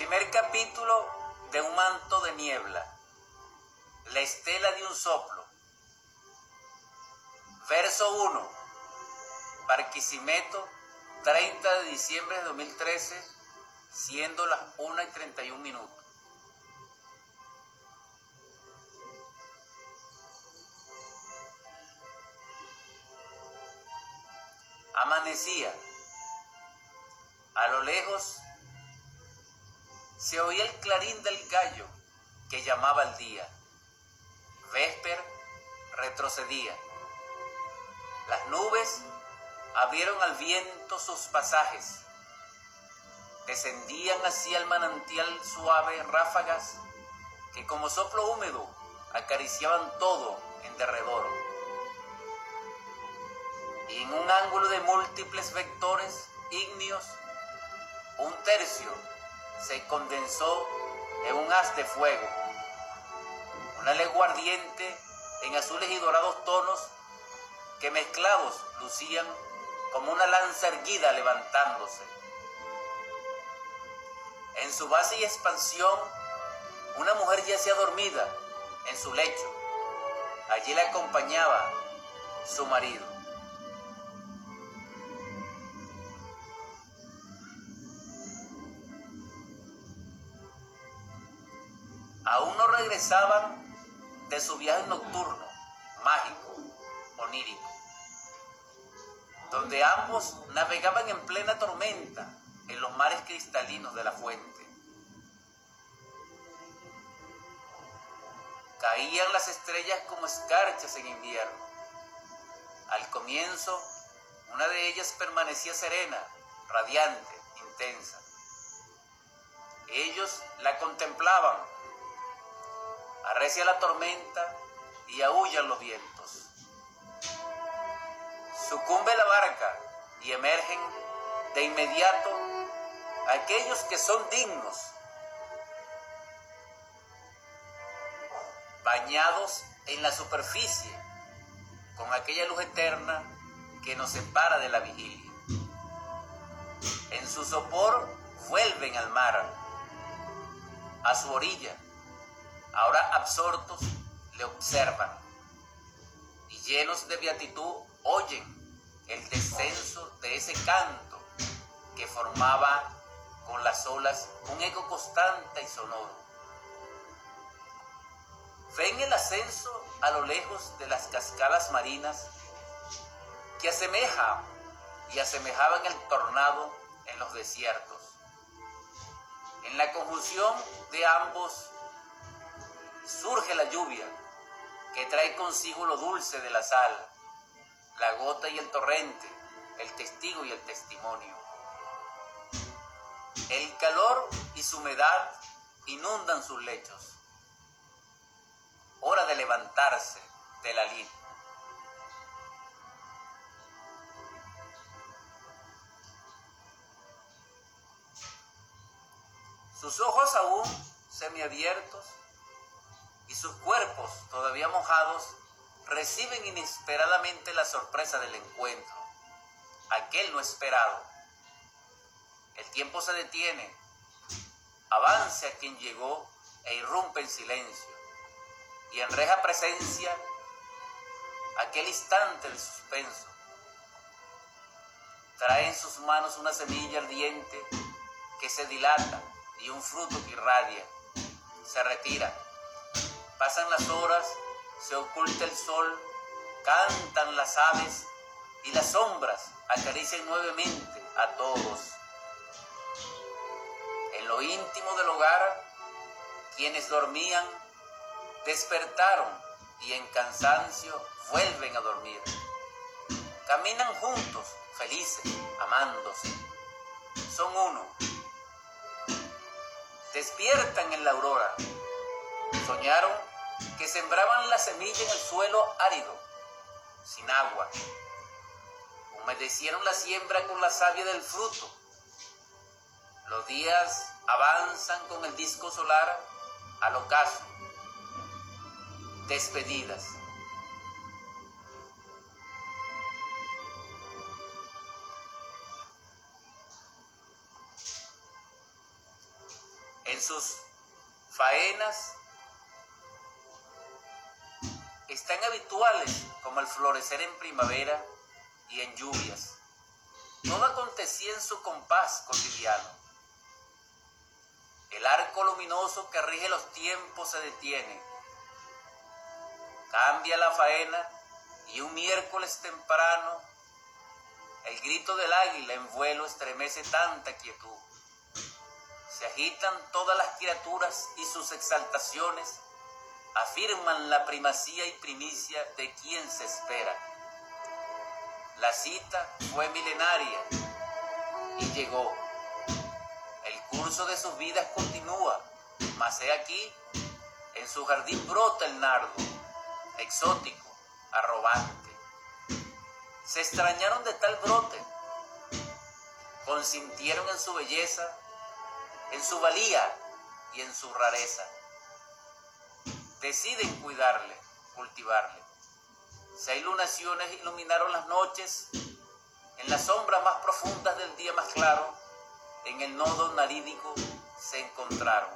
Primer capítulo de un manto de niebla. La estela de un soplo. Verso 1. Barquisimeto, 30 de diciembre de 2013, siendo las 1 y 31 minutos. Amanecía. A lo lejos se oía el clarín del gallo que llamaba al día. Vesper retrocedía. Las nubes abrieron al viento sus pasajes. Descendían hacia el manantial suave ráfagas que como soplo húmedo acariciaban todo en derredor. Y en un ángulo de múltiples vectores ígneos, un tercio se condensó en un haz de fuego. Una legua ardiente en azules y dorados tonos que mezclados lucían como una lanza erguida levantándose. En su base y expansión, una mujer yacía dormida en su lecho. Allí la acompañaba su marido. Aún no regresaban de su viaje nocturno, mágico, onírico donde ambos navegaban en plena tormenta en los mares cristalinos de la fuente. Caían las estrellas como escarchas en invierno. Al comienzo, una de ellas permanecía serena, radiante, intensa. Ellos la contemplaban. Arrecia la tormenta y aullan los vientos. Sucumbe la barca y emergen de inmediato aquellos que son dignos, bañados en la superficie con aquella luz eterna que nos separa de la vigilia. En su sopor vuelven al mar, a su orilla. Ahora absortos le observan y llenos de beatitud oyen el descenso de ese canto que formaba con las olas un eco constante y sonoro. Ven el ascenso a lo lejos de las cascadas marinas que asemeja y asemejaban el tornado en los desiertos. En la conjunción de ambos surge la lluvia que trae consigo lo dulce de la sal la gota y el torrente, el testigo y el testimonio. El calor y su humedad inundan sus lechos. Hora de levantarse de la lid. Sus ojos aún semiabiertos y sus cuerpos todavía mojados reciben inesperadamente la sorpresa del encuentro, aquel no esperado. El tiempo se detiene, avance a quien llegó e irrumpe en silencio, y en reja presencia aquel instante de suspenso. Trae en sus manos una semilla ardiente que se dilata y un fruto que irradia. Se retira. Pasan las horas se oculta el sol, cantan las aves y las sombras acarician nuevamente a todos. En lo íntimo del hogar, quienes dormían despertaron y en cansancio vuelven a dormir. Caminan juntos, felices, amándose. Son uno. Despiertan en la aurora. Soñaron que sembraban la semilla en el suelo árido, sin agua. Humedecieron la siembra con la savia del fruto. Los días avanzan con el disco solar al ocaso. Despedidas. En sus faenas están habituales como el florecer en primavera y en lluvias. Todo acontecía en su compás cotidiano. El arco luminoso que rige los tiempos se detiene. Cambia la faena y un miércoles temprano el grito del águila en vuelo estremece tanta quietud. Se agitan todas las criaturas y sus exaltaciones afirman la primacía y primicia de quien se espera. La cita fue milenaria y llegó. El curso de sus vidas continúa, mas he aquí, en su jardín brota el nardo, exótico, arrogante. Se extrañaron de tal brote, consintieron en su belleza, en su valía y en su rareza deciden cuidarle, cultivarle. Seis lunaciones iluminaron las noches, en las sombras más profundas del día más claro, en el nodo narídico se encontraron.